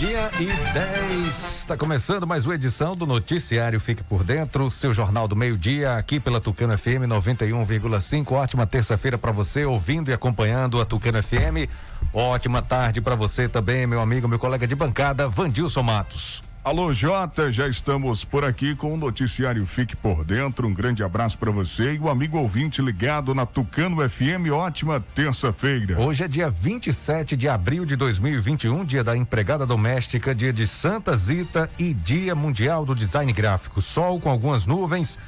Meio-dia e 10. Está começando mais uma edição do Noticiário Fique por Dentro, seu jornal do meio-dia, aqui pela Tucano FM 91,5. Ótima terça-feira para você, ouvindo e acompanhando a Tucano FM. Ótima tarde para você também, meu amigo, meu colega de bancada, Vandilson Matos. Alô, Jota, já estamos por aqui com o noticiário Fique por Dentro. Um grande abraço para você e o amigo ouvinte ligado na Tucano FM. Ótima terça-feira. Hoje é dia 27 de abril de 2021, dia da empregada doméstica, dia de Santa Zita e dia mundial do design gráfico. Sol com algumas nuvens.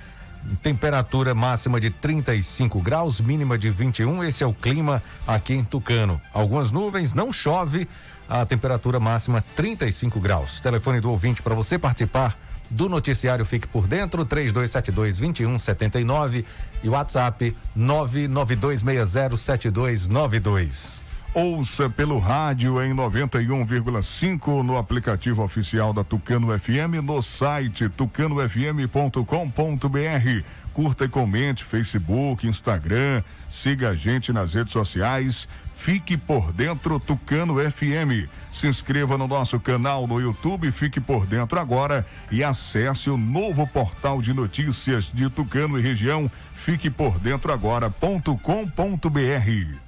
Temperatura máxima de 35 graus, mínima de 21. Esse é o clima aqui em Tucano. Algumas nuvens, não chove a temperatura máxima 35 graus. Telefone do ouvinte para você participar do noticiário Fique por Dentro, 3272 2179 e WhatsApp 992607292. Ouça pelo rádio em 91,5 no aplicativo oficial da Tucano FM, no site tucanofm.com.br. Curta e comente Facebook, Instagram, siga a gente nas redes sociais Fique por dentro Tucano FM. Se inscreva no nosso canal no YouTube, fique por dentro agora e acesse o novo portal de notícias de Tucano e região, fique por dentro agora.com.br.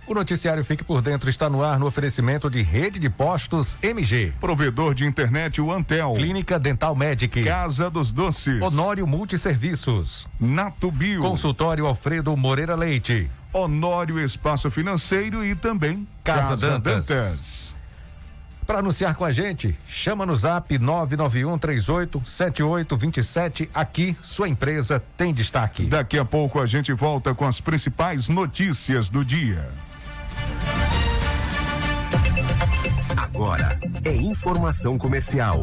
O noticiário Fique por Dentro está no ar no oferecimento de Rede de Postos MG. Provedor de internet o Antel. Clínica Dental Medic. Casa dos Doces. Honório Multisserviços. Natubio. Consultório Alfredo Moreira Leite. Honório Espaço Financeiro e também Casa, Casa Dantas. Dantas. Para anunciar com a gente, chama no zap 991 38 7827. Aqui, sua empresa tem destaque. Daqui a pouco a gente volta com as principais notícias do dia. Agora é informação comercial.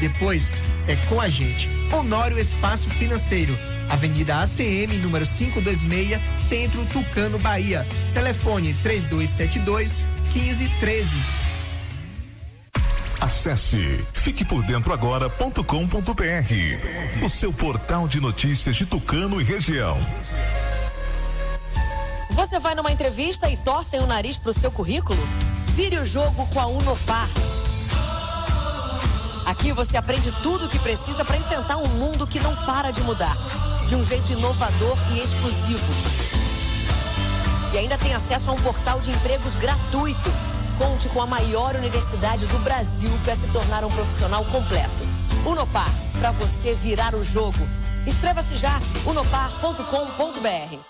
Depois é com a gente. Honório Espaço Financeiro. Avenida ACM, número 526, Centro Tucano, Bahia. Telefone 3272 1513. Acesse fiquepordentroagora.com.br, o seu portal de notícias de Tucano e região. Você vai numa entrevista e torcem o nariz pro seu currículo? Vire o jogo com a Unopar. Aqui você aprende tudo o que precisa para enfrentar um mundo que não para de mudar, de um jeito inovador e exclusivo. E ainda tem acesso a um portal de empregos gratuito. Conte com a maior universidade do Brasil para se tornar um profissional completo. Unopar para você virar o jogo. Inscreva-se já, unopar.com.br.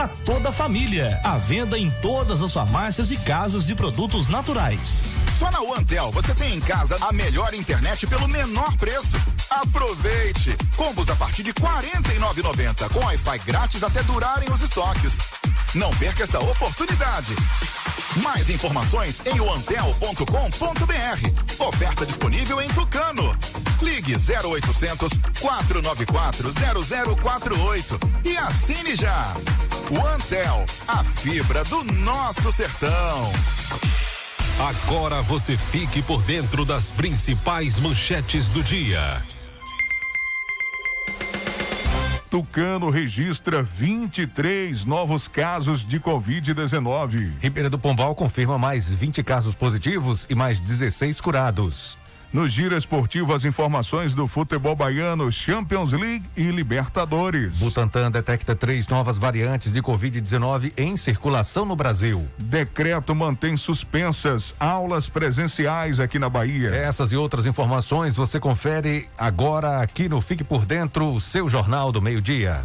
para toda a família. À venda em todas as farmácias e casas de produtos naturais. Só na OneTel você tem em casa a melhor internet pelo menor preço. Aproveite! Combos a partir de R$ 49,90 com Wi-Fi grátis até durarem os estoques. Não perca essa oportunidade. Mais informações em oantel.com.br. Oferta disponível em Tucano. Ligue 0800 494 0048 e assine já. OneTel, a fibra do nosso sertão. Agora você fique por dentro das principais manchetes do dia. Tucano registra 23 novos casos de Covid-19. Ribeira do Pombal confirma mais 20 casos positivos e mais 16 curados. No Giro Esportivo, as informações do futebol baiano, Champions League e Libertadores. Butantan detecta três novas variantes de Covid-19 em circulação no Brasil. Decreto mantém suspensas aulas presenciais aqui na Bahia. Essas e outras informações você confere agora aqui no Fique por Dentro, seu Jornal do Meio-Dia.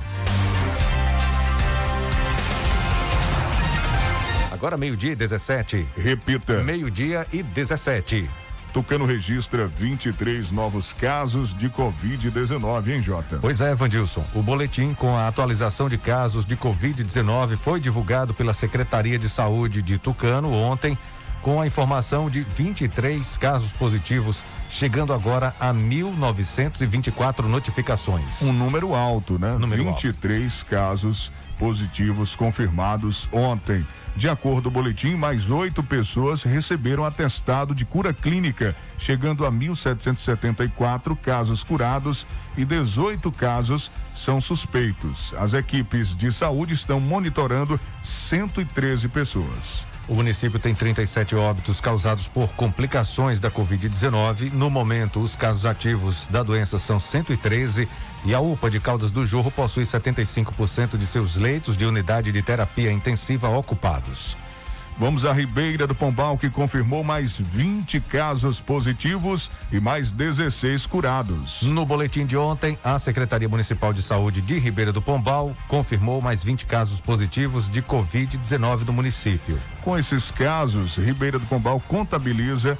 Agora meio-dia e 17. Repita. Meio-dia e 17. Tucano registra 23 novos casos de Covid-19, hein, Jota? Pois é, Vandilson. O boletim com a atualização de casos de Covid-19 foi divulgado pela Secretaria de Saúde de Tucano ontem, com a informação de 23 casos positivos, chegando agora a 1.924 notificações. Um número alto, né? Número 23 alto. casos positivos confirmados ontem. De acordo com o boletim, mais oito pessoas receberam atestado de cura clínica, chegando a 1.774 casos curados e 18 casos são suspeitos. As equipes de saúde estão monitorando 113 pessoas. O município tem 37 óbitos causados por complicações da Covid-19. No momento, os casos ativos da doença são 113 e a UPA de Caldas do Jorro possui 75% de seus leitos de unidade de terapia intensiva ocupados. Vamos à Ribeira do Pombal, que confirmou mais 20 casos positivos e mais 16 curados. No boletim de ontem, a Secretaria Municipal de Saúde de Ribeira do Pombal confirmou mais 20 casos positivos de Covid-19 do município. Com esses casos, Ribeira do Pombal contabiliza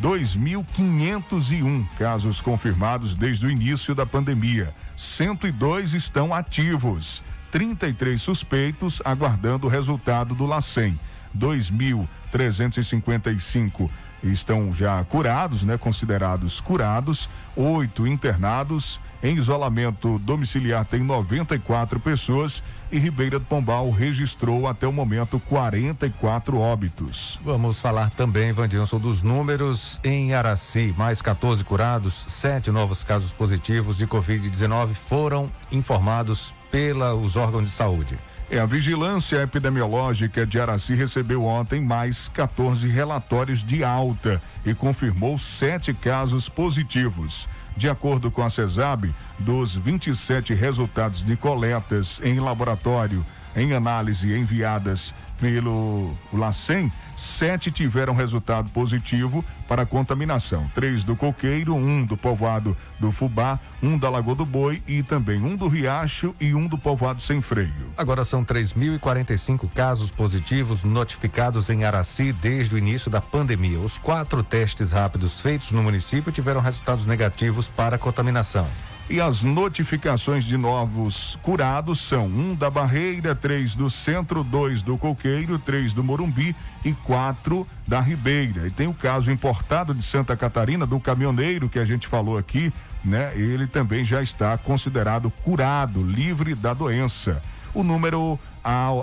2.501 casos confirmados desde o início da pandemia. 102 estão ativos, 33 suspeitos aguardando o resultado do LACEN. 2.355 estão já curados, né? Considerados curados, oito internados. Em isolamento domiciliar tem 94 pessoas e Ribeira do Pombal registrou até o momento 44 óbitos. Vamos falar também, Vandilson, dos números em Araci. Mais 14 curados, sete novos casos positivos de Covid-19 foram informados pelos órgãos de saúde. É, a Vigilância Epidemiológica de Araci recebeu ontem mais 14 relatórios de alta e confirmou sete casos positivos. De acordo com a CESAB, dos 27 resultados de coletas em laboratório em análise enviadas pelo LACEN, sete tiveram resultado positivo para contaminação. Três do Coqueiro, um do povoado do Fubá, um da Lagoa do Boi e também um do Riacho e um do povoado Sem Freio. Agora são 3.045 casos positivos notificados em Araci desde o início da pandemia. Os quatro testes rápidos feitos no município tiveram resultados negativos para contaminação. E as notificações de novos curados são um da Barreira, três do Centro, dois do Coqueiro, três do Morumbi e quatro da Ribeira. E tem o caso importado de Santa Catarina do caminhoneiro que a gente falou aqui, né? Ele também já está considerado curado, livre da doença. O número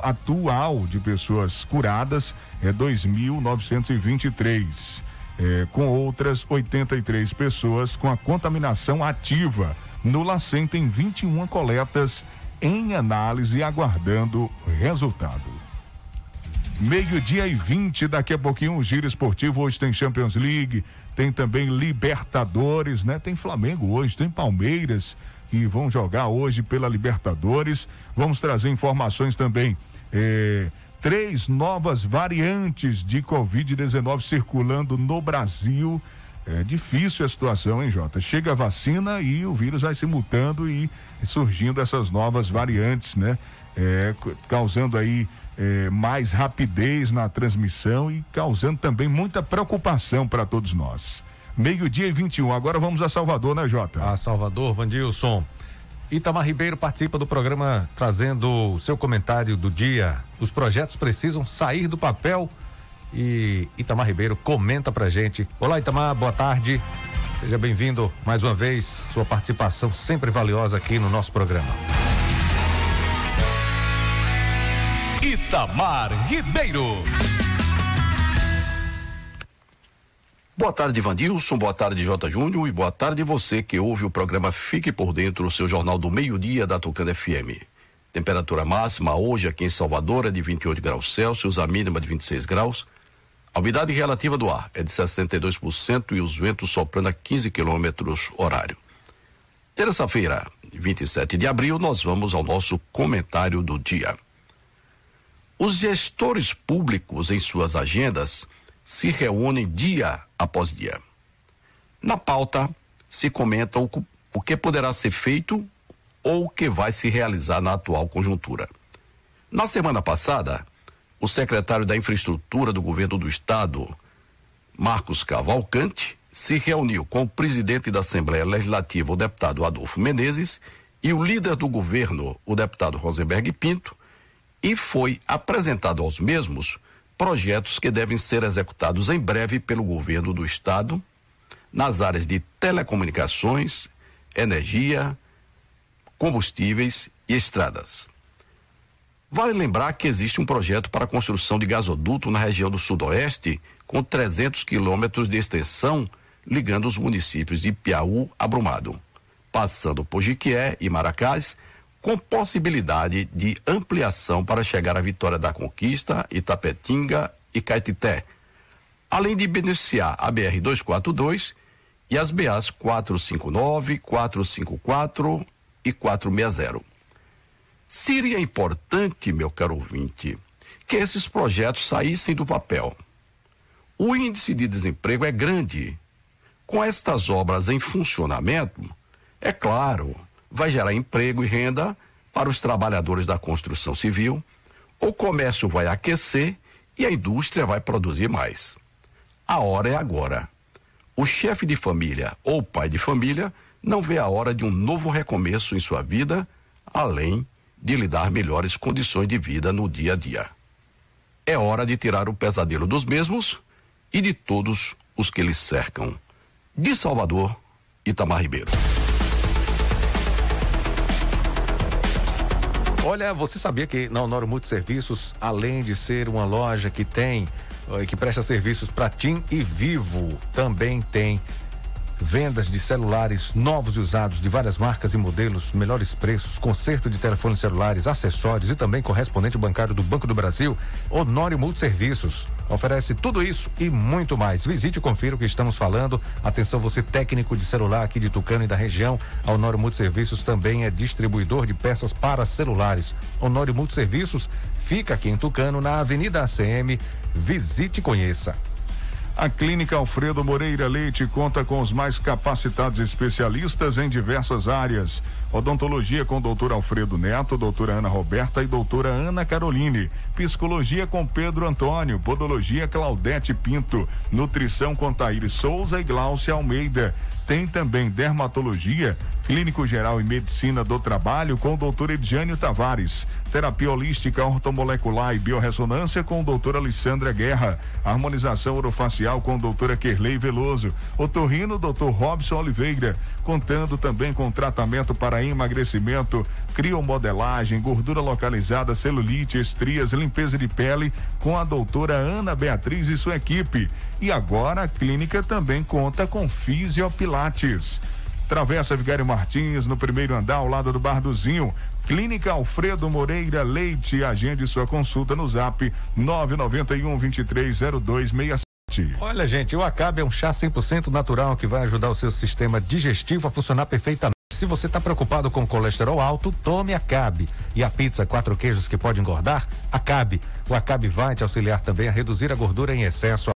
atual de pessoas curadas é 2.923. É, com outras 83 pessoas com a contaminação ativa No LACEN tem 21 coletas em análise aguardando resultado. Meio-dia e 20, daqui a pouquinho um giro esportivo. Hoje tem Champions League, tem também Libertadores, né? Tem Flamengo hoje, tem Palmeiras que vão jogar hoje pela Libertadores. Vamos trazer informações também. Eh, três novas variantes de Covid-19 circulando no Brasil. É difícil a situação, hein, Jota? Chega a vacina e o vírus vai se mutando e surgindo essas novas variantes, né? É, causando aí é, mais rapidez na transmissão e causando também muita preocupação para todos nós. Meio-dia e 21. Agora vamos a Salvador, né, Jota? A Salvador, Vandilson. Itamar Ribeiro participa do programa trazendo o seu comentário do dia. Os projetos precisam sair do papel e Itamar Ribeiro comenta pra gente. Olá, Itamar, boa tarde. Seja bem-vindo mais uma vez. Sua participação sempre valiosa aqui no nosso programa. Itamar Ribeiro. Boa tarde, Vandilson. Boa tarde, J. Júnior. E boa tarde você que ouve o programa Fique por Dentro, o seu jornal do meio-dia da Tucana FM. Temperatura máxima hoje aqui em Salvador é de 28 graus Celsius, a mínima de 26 graus. A umidade relativa do ar é de 62% e os ventos soprando a 15 quilômetros horário. Terça-feira, 27 de abril, nós vamos ao nosso comentário do dia. Os gestores públicos, em suas agendas, se reúnem dia após dia. Na pauta, se comenta o, o que poderá ser feito ou o que vai se realizar na atual conjuntura. Na semana passada, o secretário da Infraestrutura do Governo do Estado, Marcos Cavalcante, se reuniu com o presidente da Assembleia Legislativa, o deputado Adolfo Menezes, e o líder do governo, o deputado Rosenberg Pinto, e foi apresentado aos mesmos projetos que devem ser executados em breve pelo governo do estado nas áreas de telecomunicações, energia, combustíveis e estradas. Vale lembrar que existe um projeto para a construção de gasoduto na região do Sudoeste com 300 quilômetros de extensão ligando os municípios de Piauí a Brumado, passando por Jiquié e Maracás com possibilidade de ampliação para chegar à Vitória da Conquista, Itapetinga e Caetité, além de beneficiar a BR 242 e as BAs 459, 454 e 460. Seria importante, meu caro ouvinte, que esses projetos saíssem do papel. O índice de desemprego é grande. Com estas obras em funcionamento, é claro, vai gerar emprego e renda para os trabalhadores da construção civil, o comércio vai aquecer e a indústria vai produzir mais. A hora é agora. O chefe de família ou pai de família não vê a hora de um novo recomeço em sua vida, além de lhe dar melhores condições de vida no dia a dia. É hora de tirar o pesadelo dos mesmos e de todos os que lhes cercam. De Salvador, Itamar Ribeiro. Olha, você sabia que na Honório Multiserviços, além de ser uma loja que tem, eh, que presta serviços para TIM e Vivo, também tem vendas de celulares novos e usados de várias marcas e modelos, melhores preços, conserto de telefones celulares, acessórios e também correspondente bancário do Banco do Brasil, Honório Multiserviços. Oferece tudo isso e muito mais. Visite e confira o que estamos falando. Atenção, você técnico de celular aqui de Tucano e da região. A Honório Multiserviços também é distribuidor de peças para celulares. Honório Multiserviços fica aqui em Tucano, na Avenida ACM. Visite e conheça. A Clínica Alfredo Moreira Leite conta com os mais capacitados especialistas em diversas áreas. Odontologia com doutor Alfredo Neto, doutora Ana Roberta e doutora Ana Caroline. Psicologia com Pedro Antônio. Podologia Claudete Pinto. Nutrição com Taíri Souza e Glaucia Almeida. Tem também dermatologia, clínico geral e medicina do trabalho com o doutor Edjânio Tavares. Terapia holística, ortomolecular e biorressonância com o doutor Alessandra Guerra. Harmonização orofacial com a doutora Kerley Veloso. Otorrino, doutor Robson Oliveira. Contando também com tratamento para emagrecimento, criomodelagem, gordura localizada, celulite, estrias, limpeza de pele com a doutora Ana Beatriz e sua equipe. E agora a clínica também conta com fisiopilates. Travessa Vigário Martins, no primeiro andar, ao lado do Bar do Zinho. Clínica Alfredo Moreira Leite. Agende sua consulta no zap 991 230267. Olha, gente, o Acabe é um chá 100% natural que vai ajudar o seu sistema digestivo a funcionar perfeitamente. Se você está preocupado com colesterol alto, tome Acabe. E a pizza quatro queijos que pode engordar? Acabe. O Acabe vai te auxiliar também a reduzir a gordura em excesso, a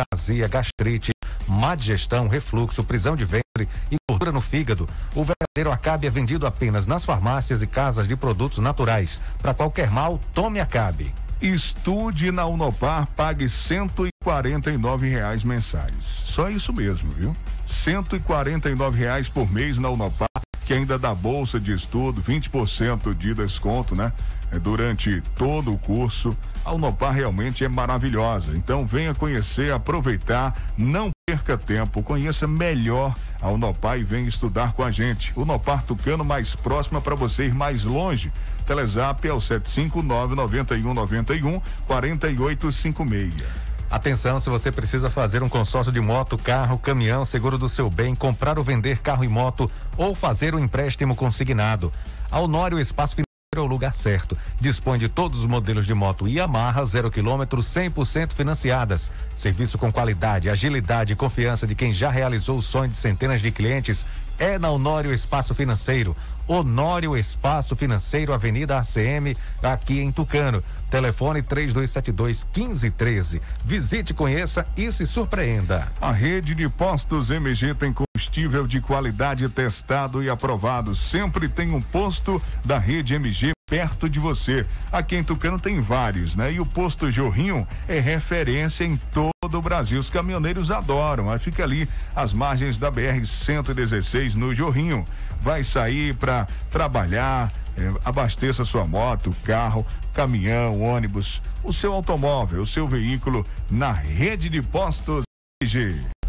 a azia, gastrite, má digestão, refluxo, prisão de ventre e gordura no fígado. O verdadeiro Acabe é vendido apenas nas farmácias e casas de produtos naturais. Para qualquer mal, tome Acabe. Estude na Unopar, pague 149 reais mensais. Só isso mesmo, viu? 149 reais por mês na Unopar, que ainda dá bolsa de estudo, 20% de desconto, né? É, durante todo o curso. A Unopar realmente é maravilhosa. Então venha conhecer, aproveitar, não perca tempo, conheça melhor a Unopar e venha estudar com a gente. Unopar Tucano mais próxima para você ir mais longe. Telezap é o 759 9191 4856. Atenção, se você precisa fazer um consórcio de moto, carro, caminhão, seguro do seu bem, comprar ou vender carro e moto ou fazer um empréstimo consignado. A Honório Espaço é o lugar certo. Dispõe de todos os modelos de moto Yamaha, zero quilômetro, 100% financiadas. Serviço com qualidade, agilidade e confiança de quem já realizou o sonho de centenas de clientes é na Honório Espaço Financeiro. Honório Espaço Financeiro, Avenida ACM, aqui em Tucano. Telefone 3272 1513. Visite, conheça e se surpreenda. A rede de postos MG tem combustível de qualidade testado e aprovado. Sempre tem um posto da rede MG perto de você. Aqui em Tucano tem vários, né? E o posto Jorrinho é referência em todo o Brasil. Os caminhoneiros adoram. Aí fica ali às margens da BR 116 no Jorrinho. Vai sair para trabalhar, é, abasteça sua moto, carro, caminhão, ônibus, o seu automóvel, o seu veículo na rede de postos MG.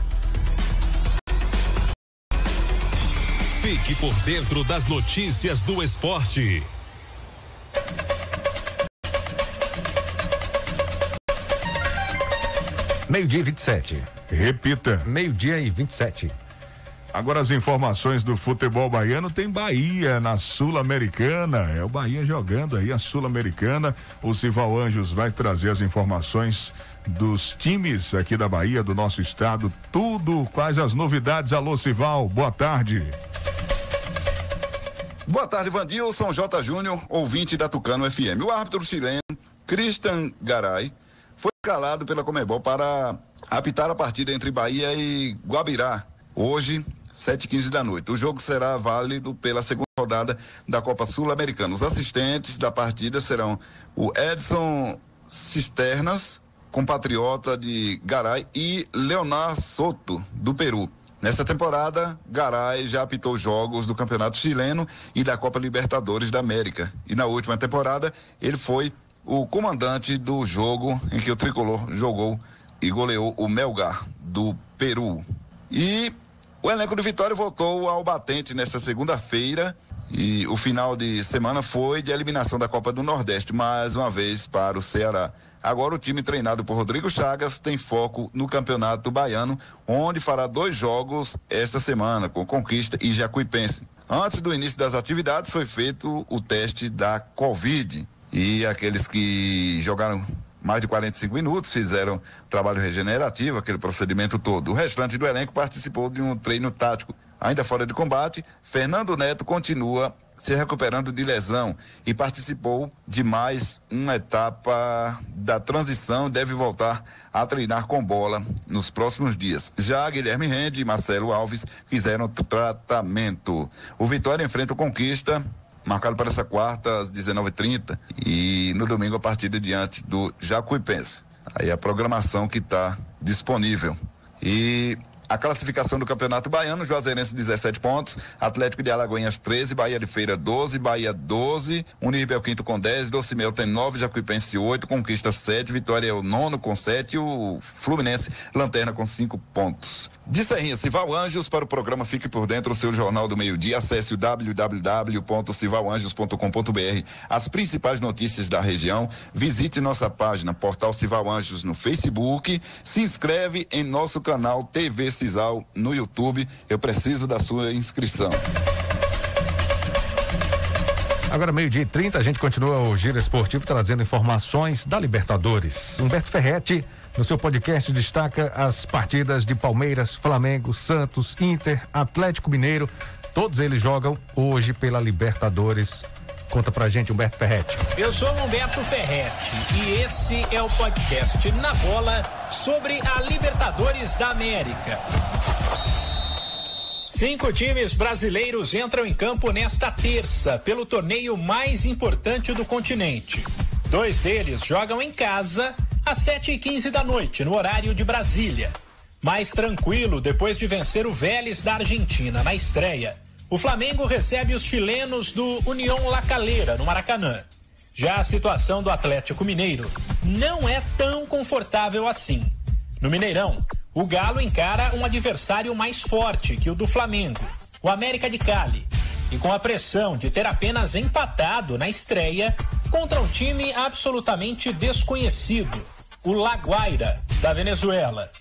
Fique por dentro das notícias do esporte. Meio-dia e 27. Repita. Meio-dia e 27. Agora as informações do futebol baiano tem Bahia na Sul-Americana. É o Bahia jogando aí a Sul-Americana. O Sival Anjos vai trazer as informações dos times aqui da Bahia, do nosso estado. Tudo, quais as novidades? Alô, Sival, boa tarde. Boa tarde, Vandilson J. Júnior, ouvinte da Tucano FM. O árbitro chileno, Christian Garay, foi calado pela Comebol para apitar a partida entre Bahia e Guabirá, hoje, 7h15 da noite. O jogo será válido pela segunda rodada da Copa Sul-Americana. Os assistentes da partida serão o Edson Cisternas, compatriota de Garay, e Leonardo Soto, do Peru. Nessa temporada, Garay já apitou jogos do Campeonato Chileno e da Copa Libertadores da América. E na última temporada, ele foi o comandante do jogo em que o tricolor jogou e goleou o Melgar do Peru. E o elenco do Vitória voltou ao batente nesta segunda-feira e o final de semana foi de eliminação da Copa do Nordeste, mais uma vez para o Ceará. Agora o time treinado por Rodrigo Chagas tem foco no Campeonato Baiano, onde fará dois jogos esta semana, com Conquista e Jacuipense. Antes do início das atividades foi feito o teste da Covid e aqueles que jogaram mais de 45 minutos, fizeram trabalho regenerativo, aquele procedimento todo. O restante do elenco participou de um treino tático. Ainda fora de combate, Fernando Neto continua se recuperando de lesão e participou de mais uma etapa da transição deve voltar a treinar com bola nos próximos dias. Já Guilherme Rende e Marcelo Alves fizeram tratamento. O Vitória enfrenta o Conquista marcado para essa quarta às 19h30 e no domingo a partida diante do Jacuipense. Aí a programação que está disponível. E a classificação do Campeonato Baiano, Juazeirense 17 pontos, Atlético de Alagoinhas 13, Bahia de Feira 12, Bahia 12, Unirbe é quinto com 10, Docimel tem 9, Jacuipense 8, Conquista 7, Vitória é o nono com 7 e o Fluminense lanterna com 5 pontos. De Serrinha, Cival Anjos para o programa Fique por Dentro, o seu jornal do meio-dia, acesse o www.civalanjos.com.br, as principais notícias da região, visite nossa página Portal Cival Anjos no Facebook, se inscreve em nosso canal TV No YouTube. Eu preciso da sua inscrição. Agora, meio-dia e 30, a gente continua o Giro Esportivo trazendo informações da Libertadores. Humberto Ferretti, no seu podcast, destaca as partidas de Palmeiras, Flamengo, Santos, Inter, Atlético Mineiro. Todos eles jogam hoje pela Libertadores. Conta pra gente, Humberto Ferretti. Eu sou Humberto Ferretti e esse é o podcast Na Bola sobre a Libertadores da América. Cinco times brasileiros entram em campo nesta terça pelo torneio mais importante do continente. Dois deles jogam em casa às 7h15 da noite, no horário de Brasília. Mais tranquilo depois de vencer o Vélez da Argentina na estreia. O Flamengo recebe os chilenos do União La Calera, no Maracanã. Já a situação do Atlético Mineiro não é tão confortável assim. No Mineirão, o Galo encara um adversário mais forte que o do Flamengo, o América de Cali. E com a pressão de ter apenas empatado na estreia contra um time absolutamente desconhecido, o Laguaira, da Venezuela.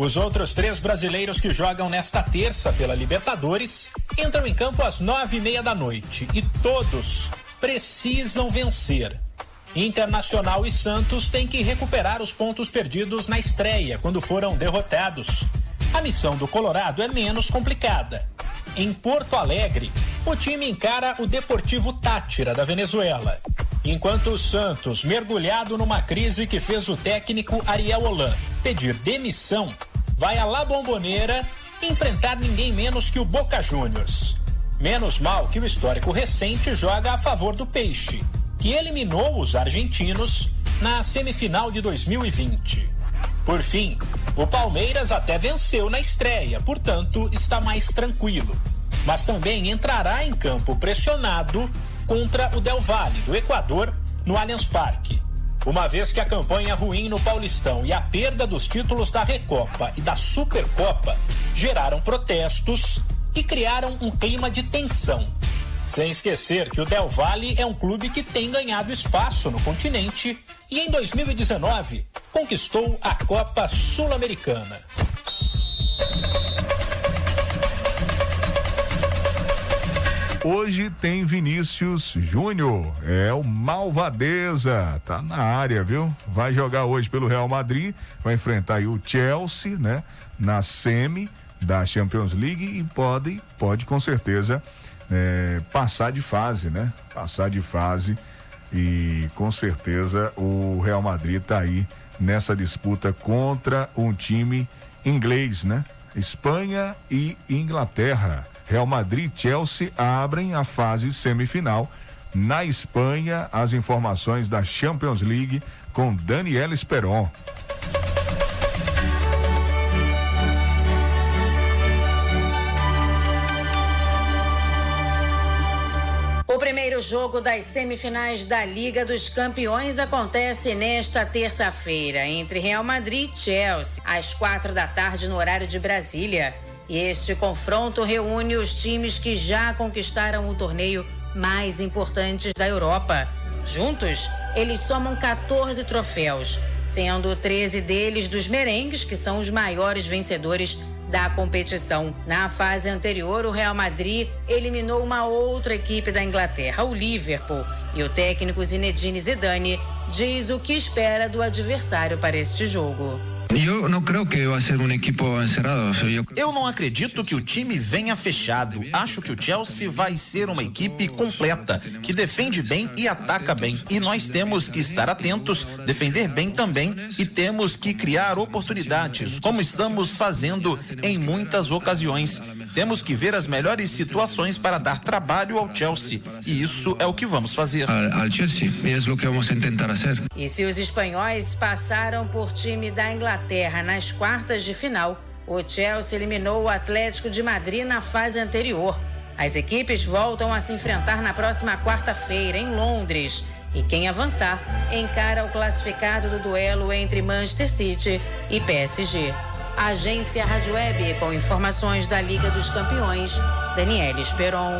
Os outros três brasileiros que jogam nesta terça pela Libertadores entram em campo às nove e meia da noite e todos precisam vencer. Internacional e Santos têm que recuperar os pontos perdidos na estreia, quando foram derrotados. A missão do Colorado é menos complicada. Em Porto Alegre, o time encara o Deportivo Tátira, da Venezuela. Enquanto o Santos, mergulhado numa crise que fez o técnico Ariel Holan pedir demissão, vai à La Bombonera enfrentar ninguém menos que o Boca Juniors. Menos mal que o histórico recente joga a favor do Peixe que eliminou os argentinos na semifinal de 2020. Por fim, o Palmeiras até venceu na estreia, portanto está mais tranquilo. Mas também entrará em campo pressionado contra o Del Valle, do Equador, no Allianz Parque. Uma vez que a campanha ruim no Paulistão e a perda dos títulos da Recopa e da Supercopa geraram protestos e criaram um clima de tensão sem esquecer que o Del Valle é um clube que tem ganhado espaço no continente e em 2019 conquistou a Copa Sul-Americana. Hoje tem Vinícius Júnior, é o Malvadeza, tá na área, viu? Vai jogar hoje pelo Real Madrid, vai enfrentar o Chelsea, né? Na semi da Champions League e pode, pode com certeza é, passar de fase, né? Passar de fase e com certeza o Real Madrid está aí nessa disputa contra um time inglês, né? Espanha e Inglaterra. Real Madrid e Chelsea abrem a fase semifinal. Na Espanha, as informações da Champions League com Daniel Esperon. primeiro jogo das semifinais da Liga dos Campeões acontece nesta terça-feira entre Real Madrid e Chelsea, às quatro da tarde no horário de Brasília. Este confronto reúne os times que já conquistaram o torneio mais importante da Europa. Juntos, eles somam 14 troféus, sendo 13 deles dos merengues, que são os maiores vencedores da competição. Na fase anterior, o Real Madrid eliminou uma outra equipe da Inglaterra, o Liverpool, e o técnico Zinedine Zidane diz o que espera do adversário para este jogo. Eu não creio que vai ser um equipo encerrado. Eu não acredito que o time venha fechado. Acho que o Chelsea vai ser uma equipe completa, que defende bem e ataca bem. E nós temos que estar atentos, defender bem também e temos que criar oportunidades, como estamos fazendo em muitas ocasiões. Temos que ver as melhores situações para dar trabalho ao Chelsea. E isso é o que vamos fazer. Al, Chelsea, é o que vamos tentar fazer. E se os espanhóis passaram por time da Inglaterra nas quartas de final, o Chelsea eliminou o Atlético de Madrid na fase anterior. As equipes voltam a se enfrentar na próxima quarta-feira, em Londres. E quem avançar encara o classificado do duelo entre Manchester City e PSG. Agência Rádio Web com informações da Liga dos Campeões, Daniela Esperon.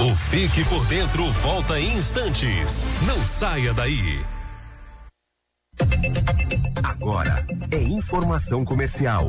O Fique por Dentro volta em instantes. Não saia daí. é informação comercial.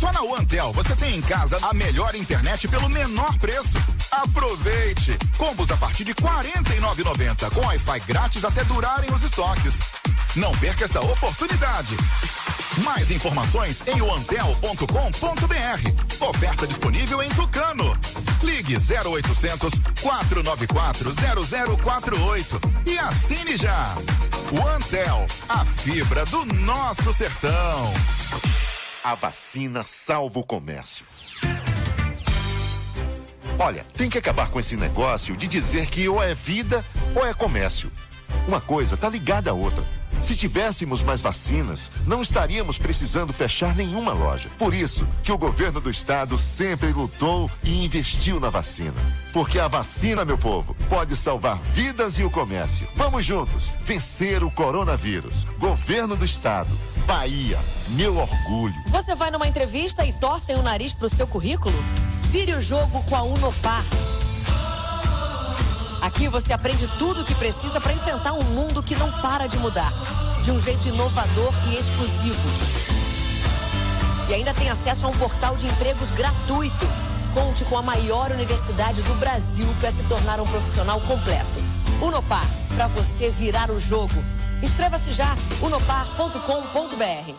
Só na OneTel você tem em casa a melhor internet pelo menor preço. Aproveite! Combos a partir de R$ 49,90 com Wi-Fi grátis até durarem os estoques. Não perca essa oportunidade. Mais informações em oantel.com.br. Oferta disponível em Tucano. Ligue 0800 494 0048 e assine já. OneTel, a fibra do nosso sertão. A vacina salva o comércio. Olha, tem que acabar com esse negócio de dizer que ou é vida ou é comércio. Uma coisa tá ligada à outra. Se tivéssemos mais vacinas, não estaríamos precisando fechar nenhuma loja. Por isso que o governo do estado sempre lutou e investiu na vacina. Porque a vacina, meu povo, pode salvar vidas e o comércio. Vamos juntos vencer o coronavírus. Governo do estado. Bahia, meu orgulho. Você vai numa entrevista e torcem o nariz pro seu currículo? Vire o jogo com a Unopar. Aqui você aprende tudo o que precisa para enfrentar um mundo que não para de mudar, de um jeito inovador e exclusivo. E ainda tem acesso a um portal de empregos gratuito. Conte com a maior universidade do Brasil para se tornar um profissional completo. Unopar, para você virar o jogo. Inscreva-se já, unopar.com.br.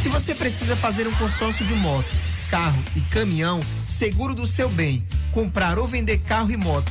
Se você precisa fazer um consórcio de moto, carro e caminhão, seguro do seu bem, comprar ou vender carro e moto,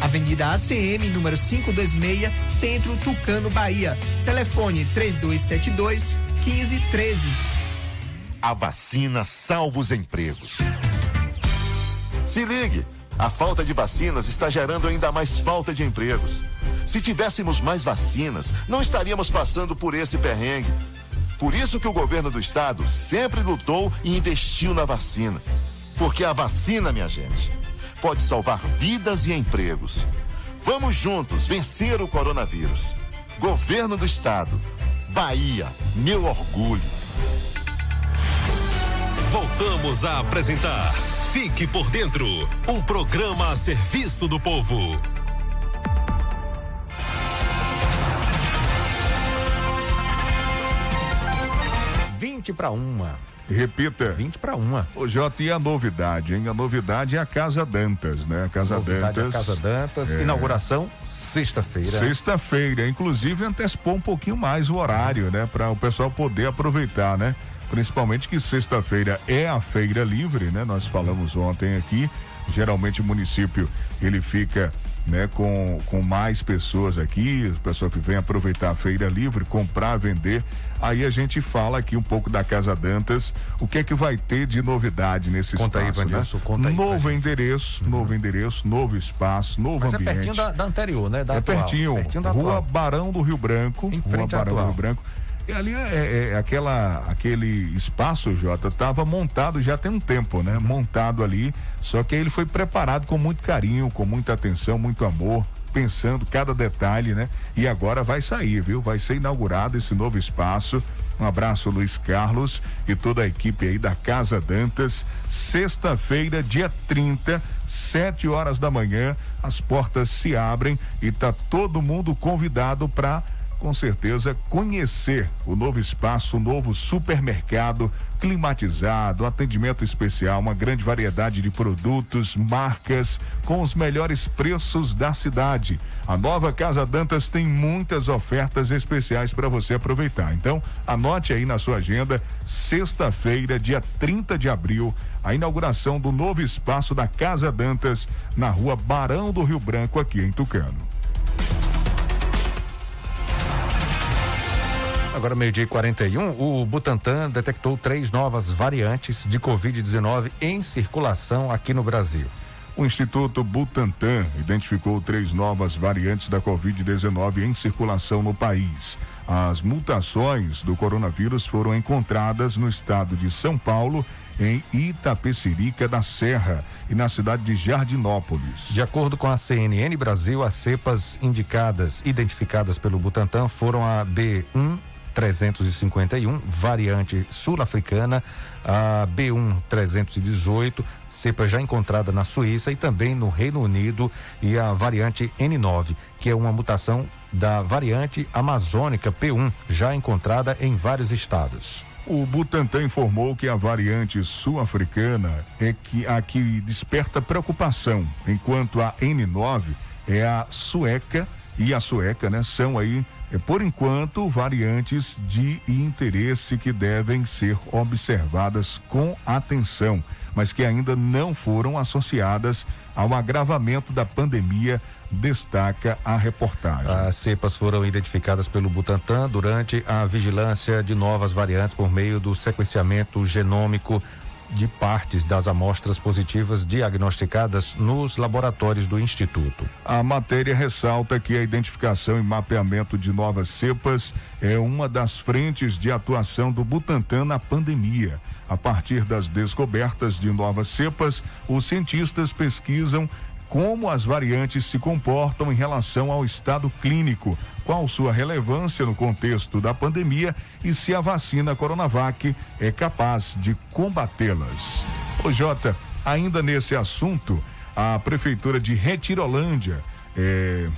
Avenida ACM, número 526, Centro Tucano, Bahia. Telefone 3272 1513. A vacina salva os empregos. Se ligue, a falta de vacinas está gerando ainda mais falta de empregos. Se tivéssemos mais vacinas, não estaríamos passando por esse perrengue. Por isso que o governo do estado sempre lutou e investiu na vacina. Porque a vacina, minha gente, pode salvar vidas e empregos. Vamos juntos vencer o coronavírus. Governo do Estado. Bahia, meu orgulho. Voltamos a apresentar Fique por Dentro um programa a serviço do povo. Vinte para uma. Repita. 20 para uma. Ô, Jota, e a novidade, hein? A novidade é a Casa Dantas, né? A Casa novidade Dantas. É a Casa Dantas. É... Inauguração sexta-feira. Sexta-feira. Inclusive antecipou um pouquinho mais o horário, né? Para o pessoal poder aproveitar, né? Principalmente que sexta-feira é a feira livre, né? Nós falamos ontem aqui. Geralmente o município ele fica né, com, com mais pessoas aqui, pessoa que vem aproveitar a feira livre, comprar, vender. Aí a gente fala aqui um pouco da Casa Dantas, o que é que vai ter de novidade nesse Conta espaço, aí, né? Vandilson, conta aí novo endereço, novo endereço, novo espaço, novo Mas é ambiente. pertinho da, da anterior, né? Da é atual. pertinho, pertinho da Rua atual. Barão do Rio Branco, Em Rua Barão do atual. Rio Branco. E ali é, é- é aquela, aquele espaço, Jota, estava montado já tem um tempo, né? Montado ali, só que ele foi preparado com muito carinho, com muita atenção, muito amor, pensando cada detalhe, né? E agora vai sair, viu? Vai ser inaugurado esse novo espaço. Um abraço, Luiz Carlos e toda a equipe aí da Casa Dantas. Sexta-feira, dia 30, sete horas da manhã, as portas se abrem e tá todo mundo convidado para com certeza conhecer o novo espaço, o novo supermercado climatizado, atendimento especial, uma grande variedade de produtos, marcas com os melhores preços da cidade. A nova Casa Dantas tem muitas ofertas especiais para você aproveitar. Então, anote aí na sua agenda, sexta-feira, dia 30 de abril, a inauguração do novo espaço da Casa Dantas na Rua Barão do Rio Branco aqui em Tucano. Agora, meio-dia e 41, o Butantan detectou três novas variantes de Covid-19 em circulação aqui no Brasil. O Instituto Butantan identificou três novas variantes da Covid-19 em circulação no país. As mutações do coronavírus foram encontradas no estado de São Paulo, em Itapecerica da Serra e na cidade de Jardinópolis. De acordo com a CNN Brasil, as cepas indicadas, identificadas pelo Butantan, foram a B1 351, variante sul-africana, a B1 318, cepa já encontrada na Suíça e também no Reino Unido, e a variante N9, que é uma mutação da variante amazônica P1, já encontrada em vários estados. O Butantan informou que a variante sul-africana é que a que desperta preocupação, enquanto a N9 é a sueca e a sueca, né, são aí por enquanto, variantes de interesse que devem ser observadas com atenção, mas que ainda não foram associadas ao agravamento da pandemia, destaca a reportagem. As cepas foram identificadas pelo Butantan durante a vigilância de novas variantes por meio do sequenciamento genômico de partes das amostras positivas diagnosticadas nos laboratórios do Instituto. A matéria ressalta que a identificação e mapeamento de novas cepas é uma das frentes de atuação do Butantan na pandemia. A partir das descobertas de novas cepas, os cientistas pesquisam como as variantes se comportam em relação ao estado clínico, qual sua relevância no contexto da pandemia e se a vacina Coronavac é capaz de combatê-las. Ô Jota, ainda nesse assunto, a Prefeitura de Retirolândia eh,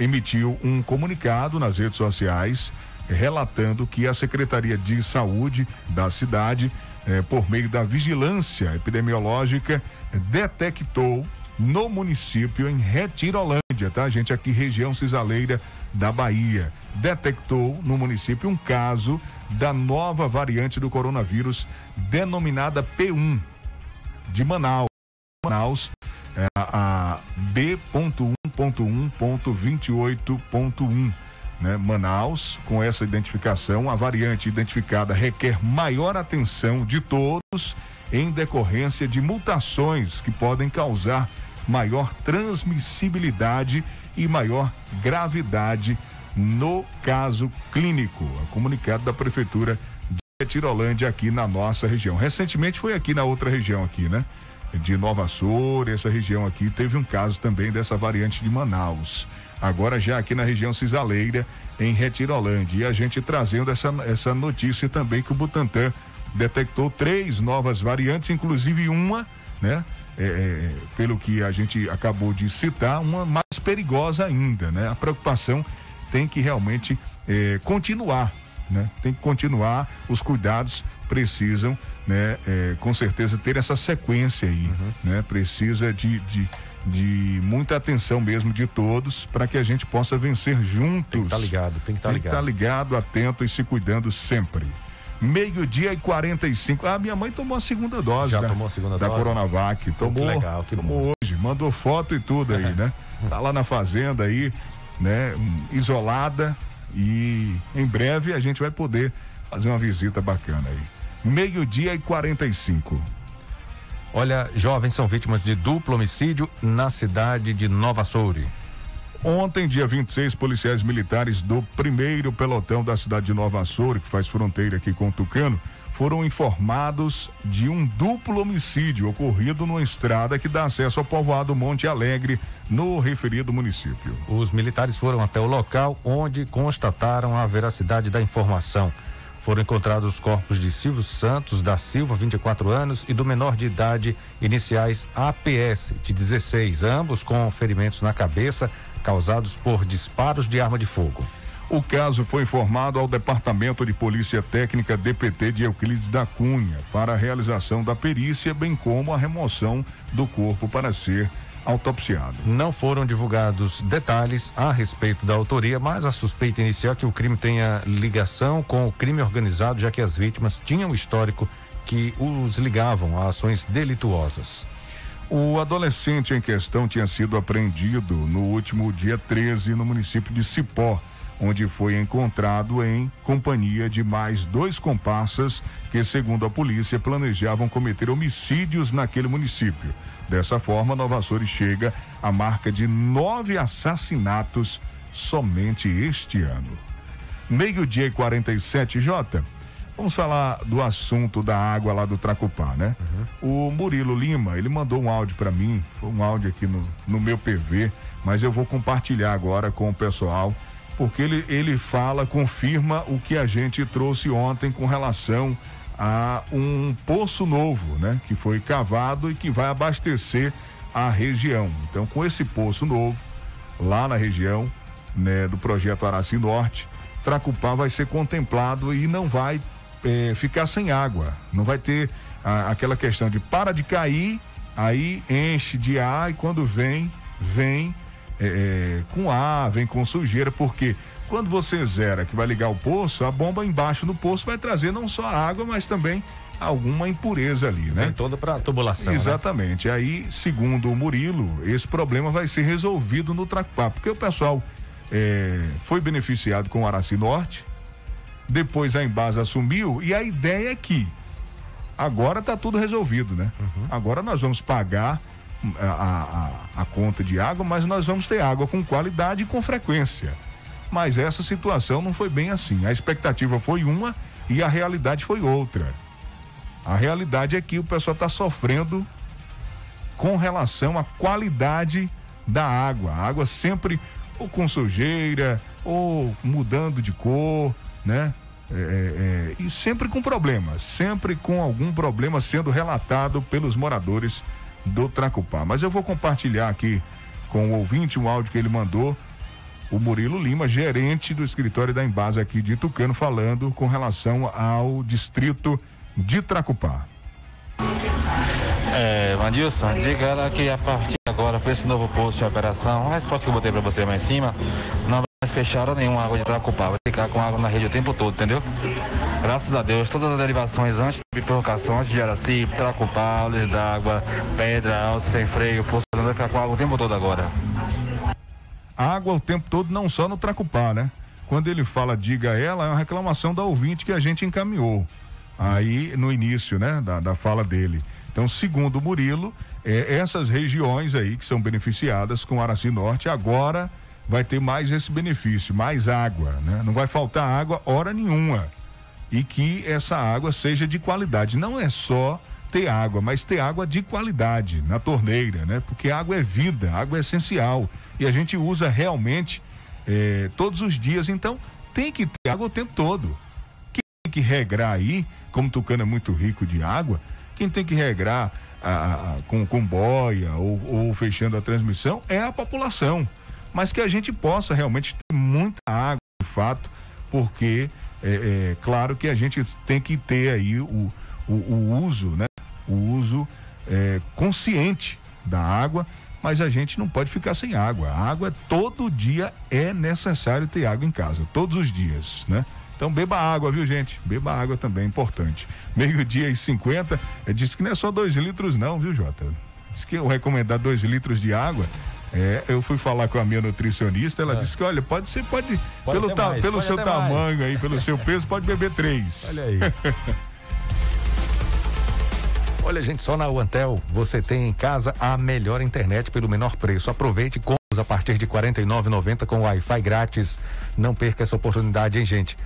emitiu um comunicado nas redes sociais relatando que a Secretaria de Saúde da cidade, eh, por meio da vigilância epidemiológica, detectou no município em Retirolândia, tá, gente? Aqui, região cisaleira da Bahia. Detectou no município um caso da nova variante do coronavírus denominada P1 de Manaus. Manaus, é, a B.1.1.1.28.1. Né? Manaus, com essa identificação, a variante identificada requer maior atenção de todos em decorrência de mutações que podem causar maior transmissibilidade e maior gravidade no caso clínico. A comunicado da prefeitura de Tirolândia aqui na nossa região. Recentemente foi aqui na outra região aqui, né? De Nova Açor, essa região aqui teve um caso também dessa variante de Manaus. Agora já aqui na região cisaleira, em Retirolândia. E a gente trazendo essa, essa notícia também que o Butantan detectou três novas variantes, inclusive uma, né? É, é, pelo que a gente acabou de citar, uma mais perigosa ainda, né? A preocupação tem que realmente é, continuar, né? Tem que continuar, os cuidados precisam, né? É, com certeza ter essa sequência aí, né? Precisa de, de, de muita atenção mesmo de todos para que a gente possa vencer juntos. Tem que estar ligado, tem que estar Tem que ligado. estar ligado, atento e se cuidando sempre. Meio-dia e 45. Ah, minha mãe tomou a segunda dose. Já da, tomou a segunda da dose? Coronavac. Tomou, que legal, que tomou hoje. Mandou foto e tudo aí, né? Tá lá na fazenda aí, né? Isolada. E em breve a gente vai poder fazer uma visita bacana aí. Meio-dia e 45. Olha, jovens são vítimas de duplo homicídio na cidade de Nova Soure. Ontem, dia 26, policiais militares do primeiro pelotão da cidade de Nova Açores, que faz fronteira aqui com o Tucano, foram informados de um duplo homicídio ocorrido numa estrada que dá acesso ao povoado Monte Alegre, no referido município. Os militares foram até o local onde constataram a veracidade da informação. Foram encontrados os corpos de Silvio Santos da Silva, 24 anos, e do menor de idade, iniciais APS, de 16, ambos com ferimentos na cabeça causados por disparos de arma de fogo. O caso foi informado ao Departamento de Polícia Técnica DPT de Euclides da Cunha para a realização da perícia, bem como a remoção do corpo para ser autopsiado. Não foram divulgados detalhes a respeito da autoria, mas a suspeita inicial é que o crime tenha ligação com o crime organizado, já que as vítimas tinham histórico que os ligavam a ações delituosas. O adolescente em questão tinha sido apreendido no último dia 13 no município de Cipó, onde foi encontrado em companhia de mais dois comparsas que, segundo a polícia, planejavam cometer homicídios naquele município. Dessa forma, Nova Açores chega à marca de nove assassinatos somente este ano. Meio-dia e 47, Jota. Vamos falar do assunto da água lá do Tracupá, né? O Murilo Lima, ele mandou um áudio para mim, foi um áudio aqui no, no meu PV, mas eu vou compartilhar agora com o pessoal, porque ele, ele fala, confirma o que a gente trouxe ontem com relação a um poço novo, né? Que foi cavado e que vai abastecer a região. Então, com esse poço novo, lá na região, né, do projeto Araci Norte, Tracupá vai ser contemplado e não vai eh, ficar sem água. Não vai ter ah, aquela questão de para de cair, aí enche de ar e quando vem, vem eh, eh, com ar, vem com sujeira, porque quando você zera que vai ligar o poço, a bomba embaixo do poço vai trazer não só a água, mas também alguma impureza ali, né? Vem toda para tubulação. né? Exatamente. Aí, segundo o Murilo, esse problema vai ser resolvido no Tracupá, porque o pessoal eh, foi beneficiado com o Araci Norte, depois a Embasa assumiu e a ideia é que agora está tudo resolvido, né? Agora nós vamos pagar hum, a, a- a- a conta de água, mas nós vamos ter água com qualidade e com frequência. Mas essa situação não foi bem assim. A expectativa foi uma e a realidade foi outra. A realidade é que o pessoal está sofrendo com relação à qualidade da água. A água sempre ou com sujeira, ou mudando de cor, né? É, é, é, e sempre com problemas, sempre com algum problema sendo relatado pelos moradores do Tracupá. Mas eu vou compartilhar aqui com o ouvinte um áudio que ele mandou, o Murilo Lima, gerente do escritório da Embasa aqui de Tucano, falando com relação ao distrito de Tracupá. É, Vandilson, diga ela que a partir de agora, para esse novo posto de operação, a resposta que eu botei para você mais em cima, não vai mais fechar nenhuma água de Tracupá, vai ficar com água na rede o tempo todo, entendeu? Graças a Deus, todas as derivações antes de bifurcação, antes de Araci, Tracupá, Olhos d'Água, Pedra, Alto, Sem Freio, Poço vai ficar com água o tempo todo agora. água o tempo todo, não só no Tracupá, né? Quando ele fala diga ela, é uma reclamação da ouvinte que a gente encaminhou aí no início, né, da, da fala dele. Então, segundo Murilo, é, essas regiões aí que são beneficiadas com Araci Norte, agora vai ter mais esse benefício, mais água, né? Não vai faltar água hora nenhuma. E que essa água seja de qualidade. Não é só ter água, mas ter água de qualidade na torneira, né? Porque água é vida, água é essencial. E a gente usa realmente eh, todos os dias. Então, tem que ter água o tempo todo. Quem tem que regrar aí, como Tucano é muito rico de água, quem tem que regrar a- a- com, com boia ou, ou fechando a transmissão é a população. Mas que a gente possa realmente ter muita água, de fato, porque é, é claro que a gente tem que ter aí o, o, o uso, né? O uso é, consciente da água, mas a gente não pode ficar sem água. A água todo dia é necessário ter água em casa, todos os dias, né? Então beba água, viu, gente? Beba água também, é importante. Meio-dia e 50, é, diz que não é só dois litros, não, viu, Jota? Diz que eu recomendar dois litros de água. É, eu fui falar com a minha nutricionista, ela É. disse que, olha, pode ser, pode, Pode pelo, ta- mais, pelo pode seu até mais. tamanho aí, pelo seu peso, pode beber três. Olha aí. Olha, gente, só na Uantel você tem em casa a melhor internet pelo menor preço. Aproveite combos a partir de R$ 49,90 com Wi-Fi grátis. Não perca essa oportunidade, hein, gente?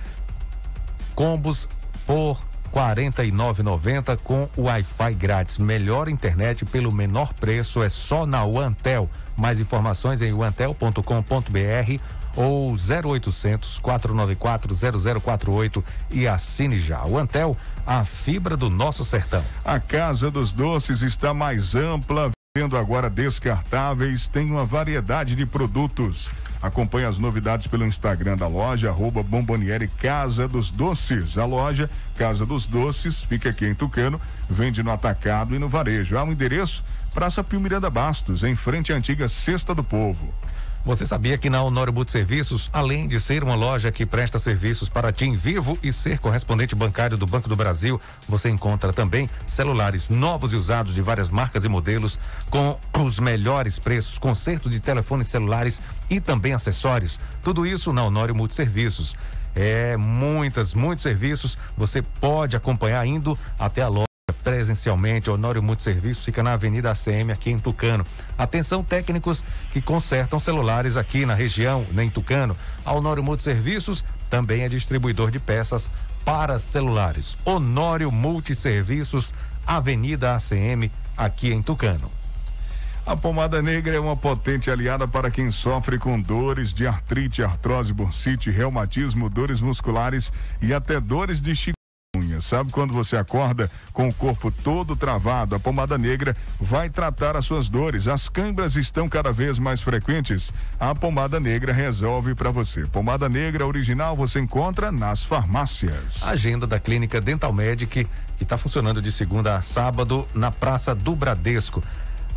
Combos por 49,90 com Wi-Fi grátis. Melhor internet pelo menor preço é só na Uantel. Mais informações em uantel.com.br ou 0800 494 0048 e assine já. O Antel, a fibra do nosso sertão. A Casa dos Doces está mais ampla, vendo agora descartáveis, tem uma variedade de produtos. Acompanhe as novidades pelo Instagram da loja, arroba Bomboniere Casa dos Doces. A loja Casa dos Doces fica aqui em Tucano, vende no atacado e no varejo. Há um endereço, Praça Pio Miranda Bastos, em frente à antiga Cesta do Povo. Você sabia que na Honório Multiserviços, além de ser uma loja que presta serviços para TIM Vivo e ser correspondente bancário do Banco do Brasil, você encontra também celulares novos e usados de várias marcas e modelos com os melhores preços, conserto de telefones celulares e também acessórios. Tudo isso na Honório Multiserviços. É muitas, muitos serviços. Você pode acompanhar indo até a loja presencialmente. Honório Multiserviços fica na Avenida ACM aqui em Tucano. Atenção técnicos que consertam celulares aqui na região, em Tucano. A Honório Multiserviços também é distribuidor de peças para celulares. Honório Multiserviços, Avenida ACM, aqui em Tucano. A pomada negra é uma potente aliada para quem sofre com dores de artrite, artrose, bursite, reumatismo, dores musculares e até dores de Sabe quando você acorda com o corpo todo travado? A pomada negra vai tratar as suas dores. As câimbras estão cada vez mais frequentes. A pomada negra resolve para você. Pomada negra original você encontra nas farmácias. Agenda da Clínica Dental Medic, que está funcionando de segunda a sábado na Praça do Bradesco.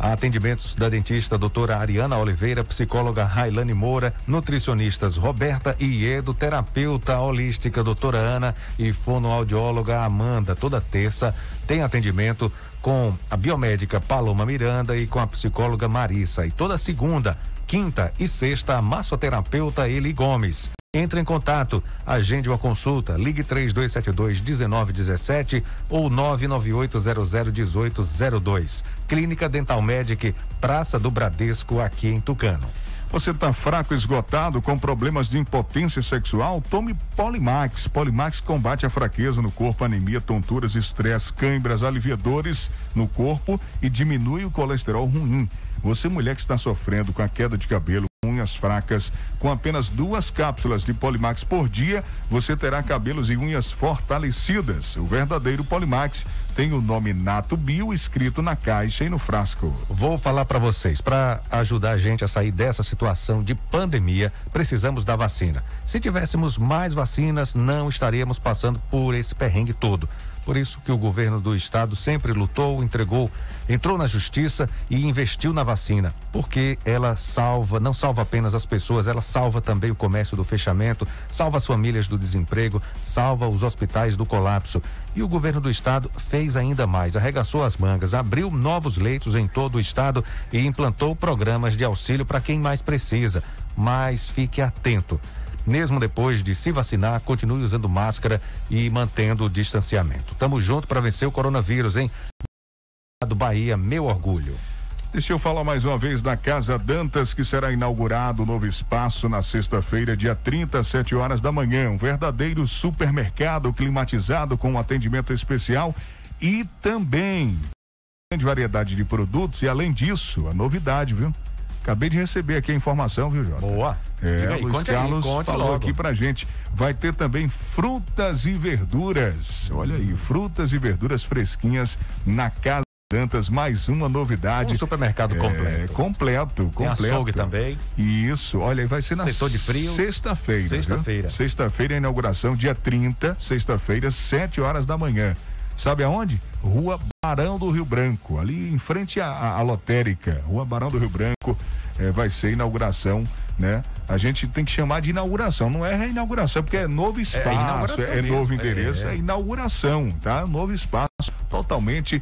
Atendimentos da dentista doutora Ariana Oliveira, psicóloga Railane Moura, nutricionistas Roberta Iedo, terapeuta holística doutora Ana e fonoaudióloga Amanda. Toda terça tem atendimento com a biomédica Paloma Miranda e com a psicóloga Marissa. E toda segunda, quinta e sexta, a massoterapeuta Eli Gomes. Entre em contato, agende uma consulta, ligue 3272 1917 ou 99800 1802. Clínica Dental Medic, Praça do Bradesco, aqui em Tucano. Você está fraco, esgotado, com problemas de impotência sexual? Tome Polimax. Polimax combate a fraqueza no corpo, anemia, tonturas, estresse, câimbras, aliviadores no corpo e diminui o colesterol ruim. Você, mulher que está sofrendo com a queda de cabelo, unhas fracas, com apenas duas cápsulas de Polimax por dia, você terá cabelos e unhas fortalecidas. O verdadeiro Polimax tem o nome Nato Bio escrito na caixa e no frasco. Vou falar para vocês, para ajudar a gente a sair dessa situação de pandemia, precisamos da vacina. Se tivéssemos mais vacinas, não estaríamos passando por esse perrengue todo. Por isso que o governo do estado sempre lutou, entregou, entrou na justiça e investiu na vacina, porque ela salva, não salva apenas as pessoas, ela salva também o comércio do fechamento, salva as famílias do desemprego, salva os hospitais do colapso. E o governo do estado fez ainda mais, arregaçou as mangas, abriu novos leitos em todo o estado e implantou programas de auxílio para quem mais precisa. Mas fique atento. Mesmo depois de se vacinar, continue usando máscara e mantendo o distanciamento. Tamo junto para vencer o coronavírus, hein? Do Bahia, meu orgulho. Deixa eu falar mais uma vez da Casa Dantas, que será inaugurado o novo espaço na sexta-feira, dia 30, às 7 horas da manhã. Um verdadeiro supermercado climatizado com um atendimento especial e também grande variedade de produtos. E além disso, a novidade, viu? Acabei de receber aqui a informação, viu, Jota? Boa. É, aí, Luiz aí, Carlos conte falou logo. aqui pra gente. Vai ter também frutas e verduras. Olha aí, frutas e verduras fresquinhas na Casa Dantas, mais uma novidade. Um supermercado É, completo. completo, Tem completo. açougue também. Isso, olha aí, vai ser na Setor de frios. Sexta-feira. Sexta-feira. Sexta-feira, a inauguração, dia 30, sexta-feira, 7 horas da manhã. Sabe aonde? Rua Barão do Rio Branco, ali em frente à, à- lotérica. Rua Barão do Rio Branco. eh, vai ser inauguração, né? A gente tem que chamar de inauguração, não é reinauguração, porque é novo espaço, é, é novo mesmo, endereço, é. inauguração, tá? Novo espaço totalmente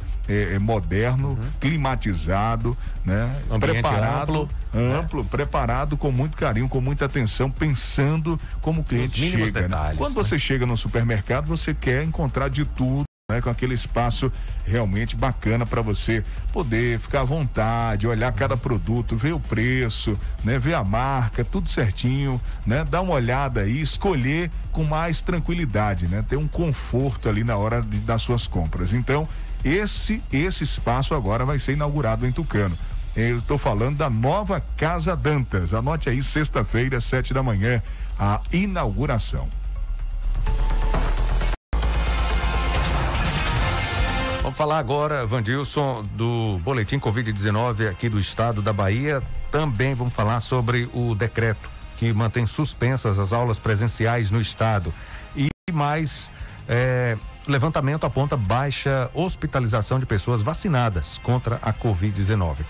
moderno, climatizado, né? Ambiente preparado, amplo, amplo, preparado com muito carinho, com muita atenção, pensando como o cliente chega. né? detalhes, Quando né? você chega no supermercado, você quer encontrar de tudo. Né, com aquele espaço realmente bacana para você poder ficar à vontade, olhar cada produto, ver o preço, né, ver a marca, tudo certinho, né, dar uma olhada aí, escolher com mais tranquilidade, né, ter um conforto ali na hora de, das suas compras. Então, esse esse espaço agora vai ser inaugurado em Tucano. Eu estou falando da nova Casa Dantas. Anote aí, sexta-feira, sete da manhã, a inauguração. Falar agora, Vandilson, do boletim Covid-19 aqui do estado da Bahia. Também vamos falar sobre o decreto que mantém suspensas as aulas presenciais no estado. E mais, eh, levantamento aponta baixa hospitalização de pessoas vacinadas contra a Covid-19.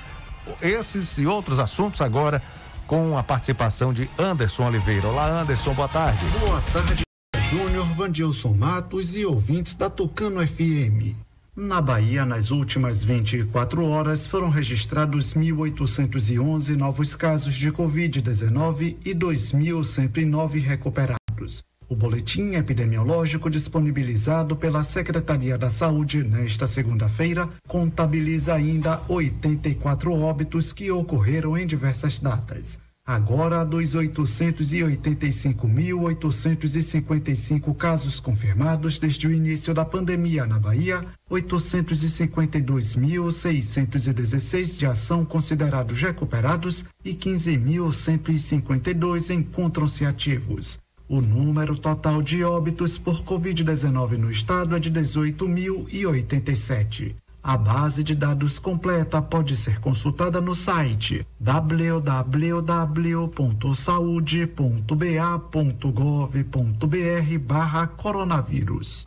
Esses e outros assuntos agora com a participação de Anderson Oliveira. Olá, Anderson, boa tarde. Boa tarde, Júnior, Vandilson Matos e ouvintes da Tucano FM. Na Bahia, nas últimas 24 horas, foram registrados 1.811 novos casos de Covid-19 e 2.109 recuperados. O boletim epidemiológico disponibilizado pela Secretaria da Saúde nesta segunda-feira contabiliza ainda 84 óbitos que ocorreram em diversas datas. Agora, dos 885.855 casos confirmados desde o início da pandemia na Bahia, 852.616 já são considerados recuperados e 15.152 encontram-se ativos. O número total de óbitos por Covid-19 no estado é de 18.087. A base de dados completa pode ser consultada no site www.saude.ba.gov.br barra coronavírus.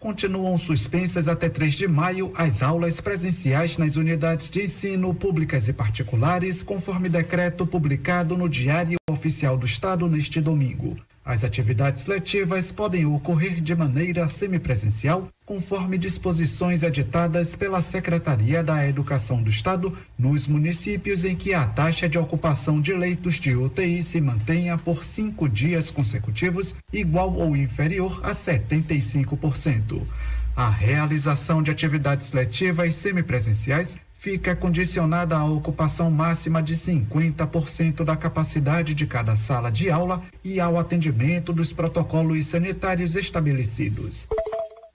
Continuam suspensas até 3 de maio as aulas presenciais nas unidades de ensino públicas e particulares, conforme decreto publicado no Diário Oficial do Estado neste domingo. As atividades letivas podem ocorrer de maneira semipresencial, conforme disposições editadas pela Secretaria da Educação do Estado, nos municípios em que a taxa de ocupação de leitos de UTI se mantenha por cinco dias consecutivos, igual ou inferior a 75%. A realização de atividades letivas semipresenciais fica condicionada à ocupação máxima de 50% da capacidade de cada sala de aula e ao atendimento dos protocolos sanitários estabelecidos.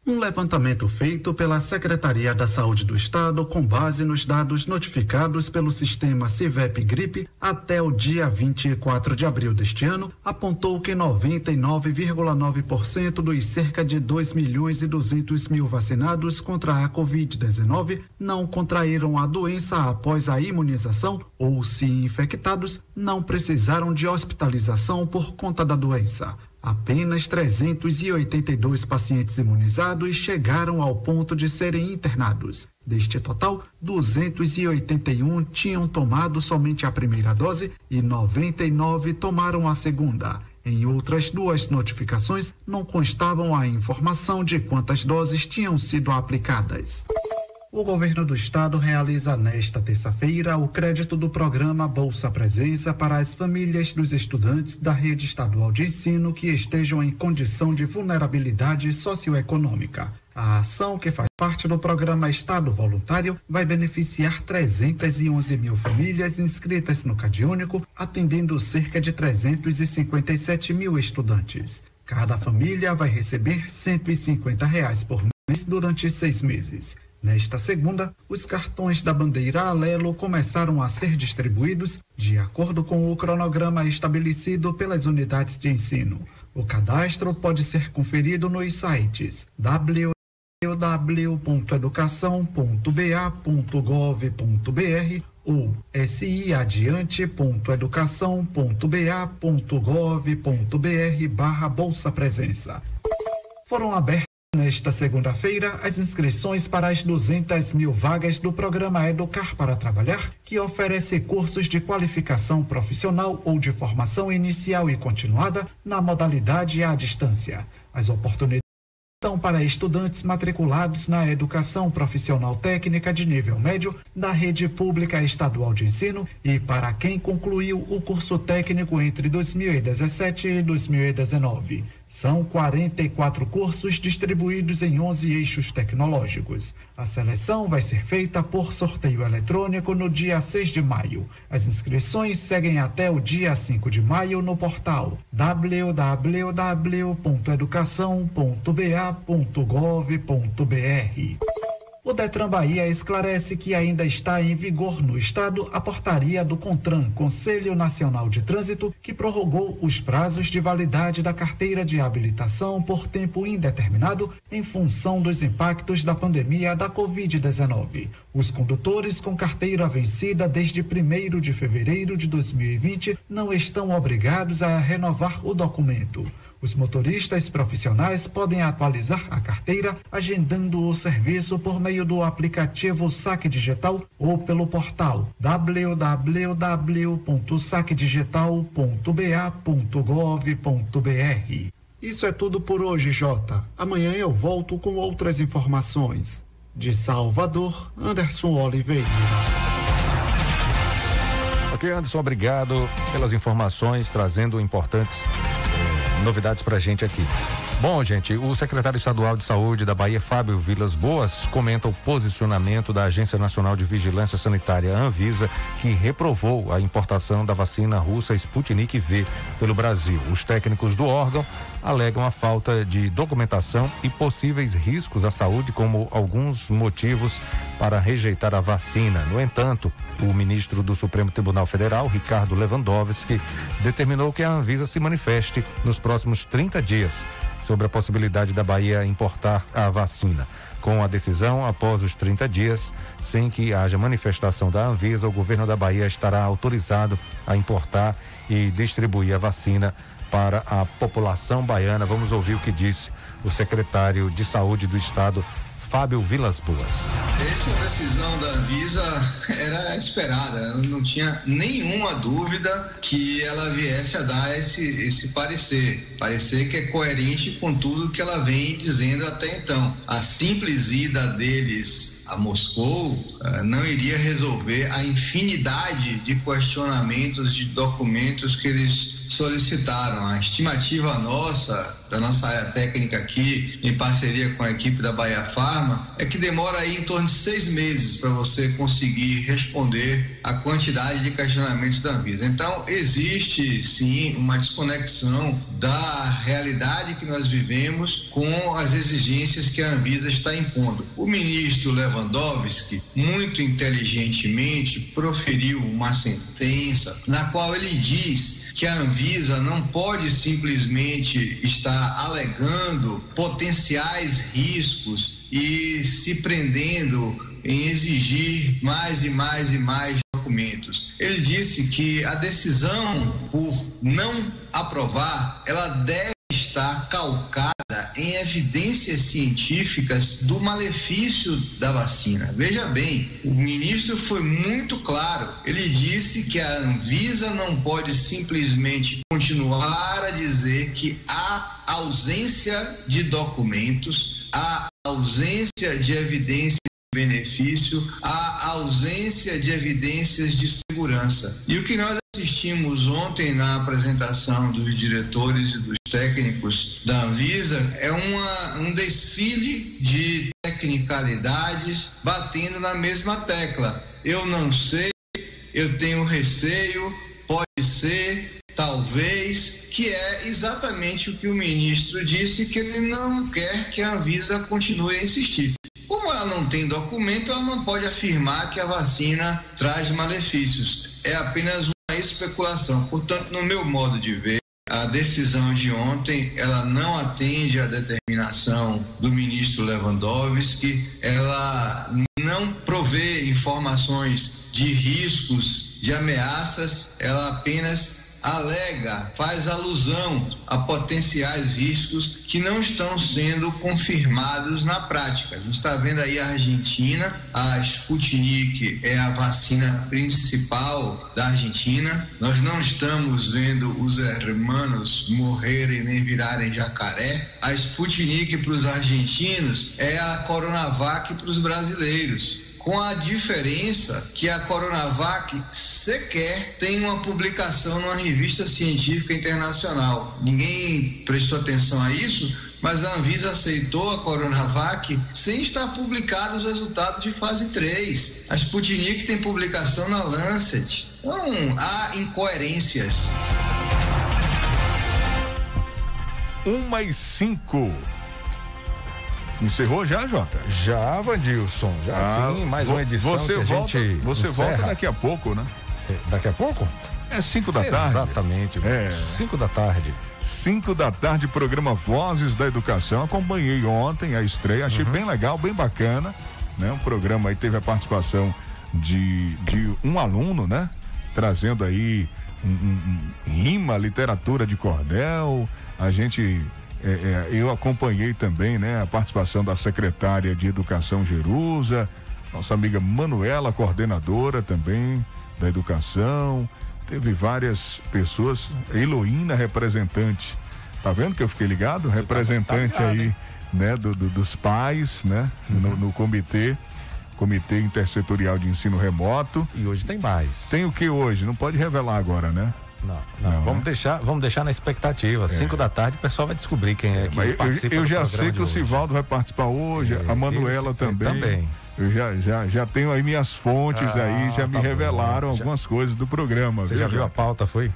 Um levantamento feito pela Secretaria da Saúde do Estado com base nos dados notificados pelo sistema CIVEP Gripe até o dia 24 de abril deste ano apontou que 99,9% dos cerca de 2 milhões e 200 mil vacinados contra a Covid-19 não contraíram a doença após a imunização ou, se infectados, não precisaram de hospitalização por conta da doença. Apenas 382 pacientes imunizados chegaram ao ponto de serem internados. Deste total, 281 tinham tomado somente a primeira dose e 99 tomaram a segunda. Em outras duas notificações, não constavam a informação de quantas doses tinham sido aplicadas. O governo do estado realiza nesta terça-feira o crédito do programa Bolsa Presença para as famílias dos estudantes da rede estadual de ensino que estejam em condição de vulnerabilidade socioeconômica. A ação, que faz parte do programa Estado Voluntário, vai beneficiar 311 mil famílias inscritas no CadÚnico, atendendo cerca de 357 mil estudantes. Cada família vai receber 150 reais por mês durante seis meses. Nesta segunda, os cartões da bandeira Alelo começaram a ser distribuídos de acordo com o cronograma estabelecido pelas unidades de ensino. O cadastro pode ser conferido nos sites www.educação.ba.gov.br ou siadiante.educação.ba.gov.br barra Bolsa Presença. Foram abertas Nesta segunda-feira, as inscrições para as 200 mil vagas do programa Educar para Trabalhar, que oferece cursos de qualificação profissional ou de formação inicial e continuada na modalidade à distância. As oportunidades são para estudantes matriculados na educação profissional técnica de nível médio da rede pública estadual de ensino e para quem concluiu o curso técnico entre 2017 e 2019. São 44 cursos distribuídos em 11 eixos tecnológicos. A seleção vai ser feita por sorteio eletrônico no dia 6 de maio. As inscrições seguem até o dia 5 de maio no portal www.educação.ba.gov.br. O Detran Bahia esclarece que ainda está em vigor no estado a portaria do CONTRAN, Conselho Nacional de Trânsito, que prorrogou os prazos de validade da carteira de habilitação por tempo indeterminado em função dos impactos da pandemia da Covid-19. Os condutores com carteira vencida desde 1 de fevereiro de 2020 não estão obrigados a renovar o documento. Os motoristas profissionais podem atualizar a carteira agendando o serviço por meio do aplicativo Saque Digital ou pelo portal www.saquedigital.ba.gov.br. Isso é tudo por hoje, Jota. Amanhã eu volto com outras informações. De Salvador, Anderson Oliveira. Ok, Anderson, obrigado pelas informações, trazendo importantes novidades pra gente aqui. Bom, gente, o secretário estadual de saúde da Bahia, Fábio Vilas Boas, comenta o posicionamento da Agência Nacional de Vigilância Sanitária, Anvisa, que reprovou a importação da vacina russa Sputnik V pelo Brasil. Os técnicos do órgão alegam a falta de documentação e possíveis riscos à saúde como alguns motivos para rejeitar a vacina. No entanto, o ministro do Supremo Tribunal Federal, Ricardo Lewandowski, determinou que a Anvisa se manifeste nos próximos 30 dias sobre a possibilidade da Bahia importar a vacina. Com a decisão, após os 30 dias, sem que haja manifestação da Anvisa, o governo da Bahia estará autorizado a importar e distribuir a vacina para a população baiana. Vamos ouvir o que disse o secretário de Saúde do Estado, Fábio Vilas Boas. Essa decisão da Anvisa era esperada, eu não tinha nenhuma dúvida que ela viesse a dar esse, esse parecer. Parecer que é coerente com tudo que ela vem dizendo até então. A simples ida deles a Moscou não iria resolver a infinidade de questionamentos de documentos que eles solicitaram. A estimativa nossa, da nossa área técnica aqui, em parceria com a equipe da Bahia Farma, é que demora aí em torno de seis meses para você conseguir responder a quantidade de questionamentos da Anvisa. Então, existe sim uma desconexão da realidade que nós vivemos com as exigências que a Anvisa está impondo. O ministro Lewandowski, muito inteligentemente, proferiu uma sentença na qual ele diz que a Anvisa não pode simplesmente estar alegando potenciais riscos e se prendendo em exigir mais e mais e mais documentos. Ele disse que a decisão por não aprovar, ela deve estar calcada em evidências científicas do malefício da vacina. Veja bem, o ministro foi muito claro. Ele disse que a Anvisa não pode simplesmente continuar a dizer que há ausência de documentos, há ausência de evidências benefício, a ausência de evidências de segurança. E o que nós assistimos ontem na apresentação dos diretores e dos técnicos da Anvisa é uma, um desfile de tecnicalidades batendo na mesma tecla. Eu não sei, eu tenho receio, pode ser, talvez, que é exatamente o que o ministro disse que ele não quer que a Anvisa continue a insistir. Como ela não tem documento, ela não pode afirmar que a vacina traz malefícios. É apenas uma especulação. Portanto, no meu modo de ver, a decisão de ontem ela não atende à determinação do ministro Lewandowski, ela não provê informações de riscos, de ameaças, ela apenas alega, faz alusão a potenciais riscos que não estão sendo confirmados na prática. A gente está vendo aí a Argentina, a Sputnik é a vacina principal da Argentina. Nós não estamos vendo os hermanos morrerem nem virarem jacaré. A Sputnik para os argentinos é a Coronavac para os brasileiros com a diferença que a Coronavac sequer tem uma publicação numa revista científica internacional. Ninguém prestou atenção a isso, mas a Anvisa aceitou a Coronavac sem estar publicados os resultados de fase 3. A Sputnik tem publicação na Lancet. Então, há incoerências. Uma e cinco. Encerrou já, Jota? Já, Vandilson. Já Ah, sim, mais uma edição você volta, Você volta daqui a pouco, né? Daqui a pouco? É cinco da tarde. Exatamente. É. Cinco da tarde. Cinco da tarde, programa Vozes da Educação. Acompanhei ontem a estreia, achei bem legal, bem bacana. Né? Um programa aí teve a participação de, de um aluno, né? Trazendo aí um, um- um rima, literatura de cordel. A gente. É, é, eu acompanhei também né, a participação da secretária de Educação Jerusa, nossa amiga Manuela, coordenadora também da educação. Teve várias pessoas, Heloína, representante. Tá vendo que eu fiquei ligado? representante tá ligado, aí, hein? né, do, do- dos pais, né, no, no comitê, comitê intersetorial de ensino remoto. E hoje tem mais. Tem o que hoje? Não pode revelar agora, né? Não, não, vamos, deixar, vamos deixar na expectativa. Cinco da tarde o pessoal vai descobrir quem é que Mas eu- participa eu, do já sei que o. Sivaldo vai participar hoje, É, a Manuela esse- também. também. Eu já, já, já tenho aí minhas fontes Ah, aí, já me tá bom. revelaram Já- algumas coisas do programa. Você viu, já viu a pauta, foi?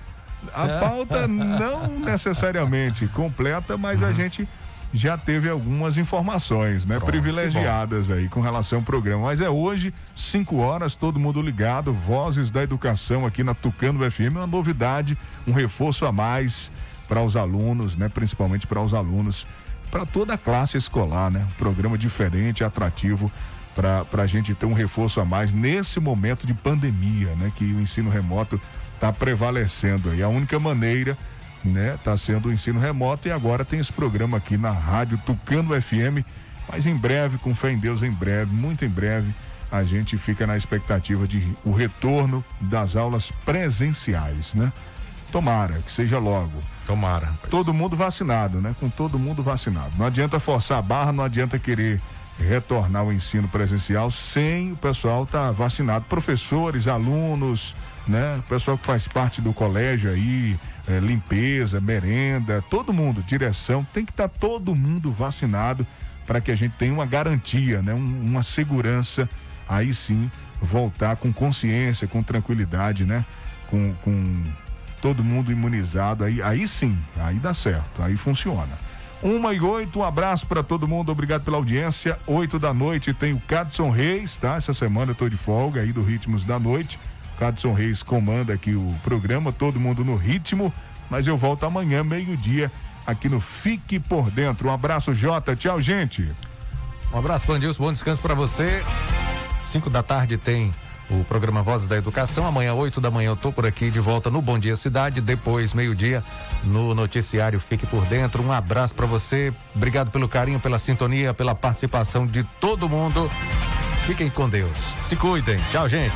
A pauta não necessariamente completa, mas Uhum. a gente já teve algumas informações, né? Privilegiadas aí com relação ao programa. Mas é hoje, 5 horas, todo mundo ligado, Vozes da Educação aqui na Tucano FM, uma novidade, um reforço a mais para os alunos, né? Principalmente para os alunos, para toda a classe escolar, né? Um programa diferente, atrativo para a gente ter um reforço a mais nesse momento de pandemia, né? Que o ensino remoto está prevalecendo aí. A única maneira, né? Tá sendo o ensino remoto e agora tem esse programa aqui na rádio Tucano FM. Mas em breve, com fé em Deus, em breve, muito em breve, a gente fica na expectativa de o retorno das aulas presenciais, né? Tomara que seja logo. Tomara. Todo mundo vacinado, né? Com todo mundo vacinado. Não adianta forçar a barra, não adianta querer retornar ao ensino presencial sem o pessoal estar vacinado. Professores, alunos, né? O pessoal que faz parte do colégio aí, eh, limpeza, merenda, todo mundo, direção, tem que estar todo mundo vacinado para que a gente tenha uma garantia, né? Um- uma segurança, aí sim, voltar com consciência, com tranquilidade, né? Com, com todo mundo imunizado, aí, aí sim, aí dá certo, aí funciona. Uma e oito, um abraço para todo mundo, obrigado pela audiência. Oito da noite tem o Cadson Reis, tá? Essa semana eu tô de folga aí do Ritmos da Noite. Cadson Reis comanda aqui o programa, todo mundo no ritmo, mas eu volto amanhã, meio-dia, aqui no Fique por Dentro. Um abraço, Jota, tchau, gente. Um abraço, Vandilson, bom descanso para você. Cinco da tarde tem o programa Vozes da Educação. Amanhã, oito da manhã, eu tô por aqui de volta no Bom Dia Cidade. Depois, meio-dia, no noticiário Fique por Dentro. Um abraço para você. Obrigado pelo carinho, pela sintonia, pela participação de todo mundo. Fiquem com Deus. Se cuidem. Tchau, gente.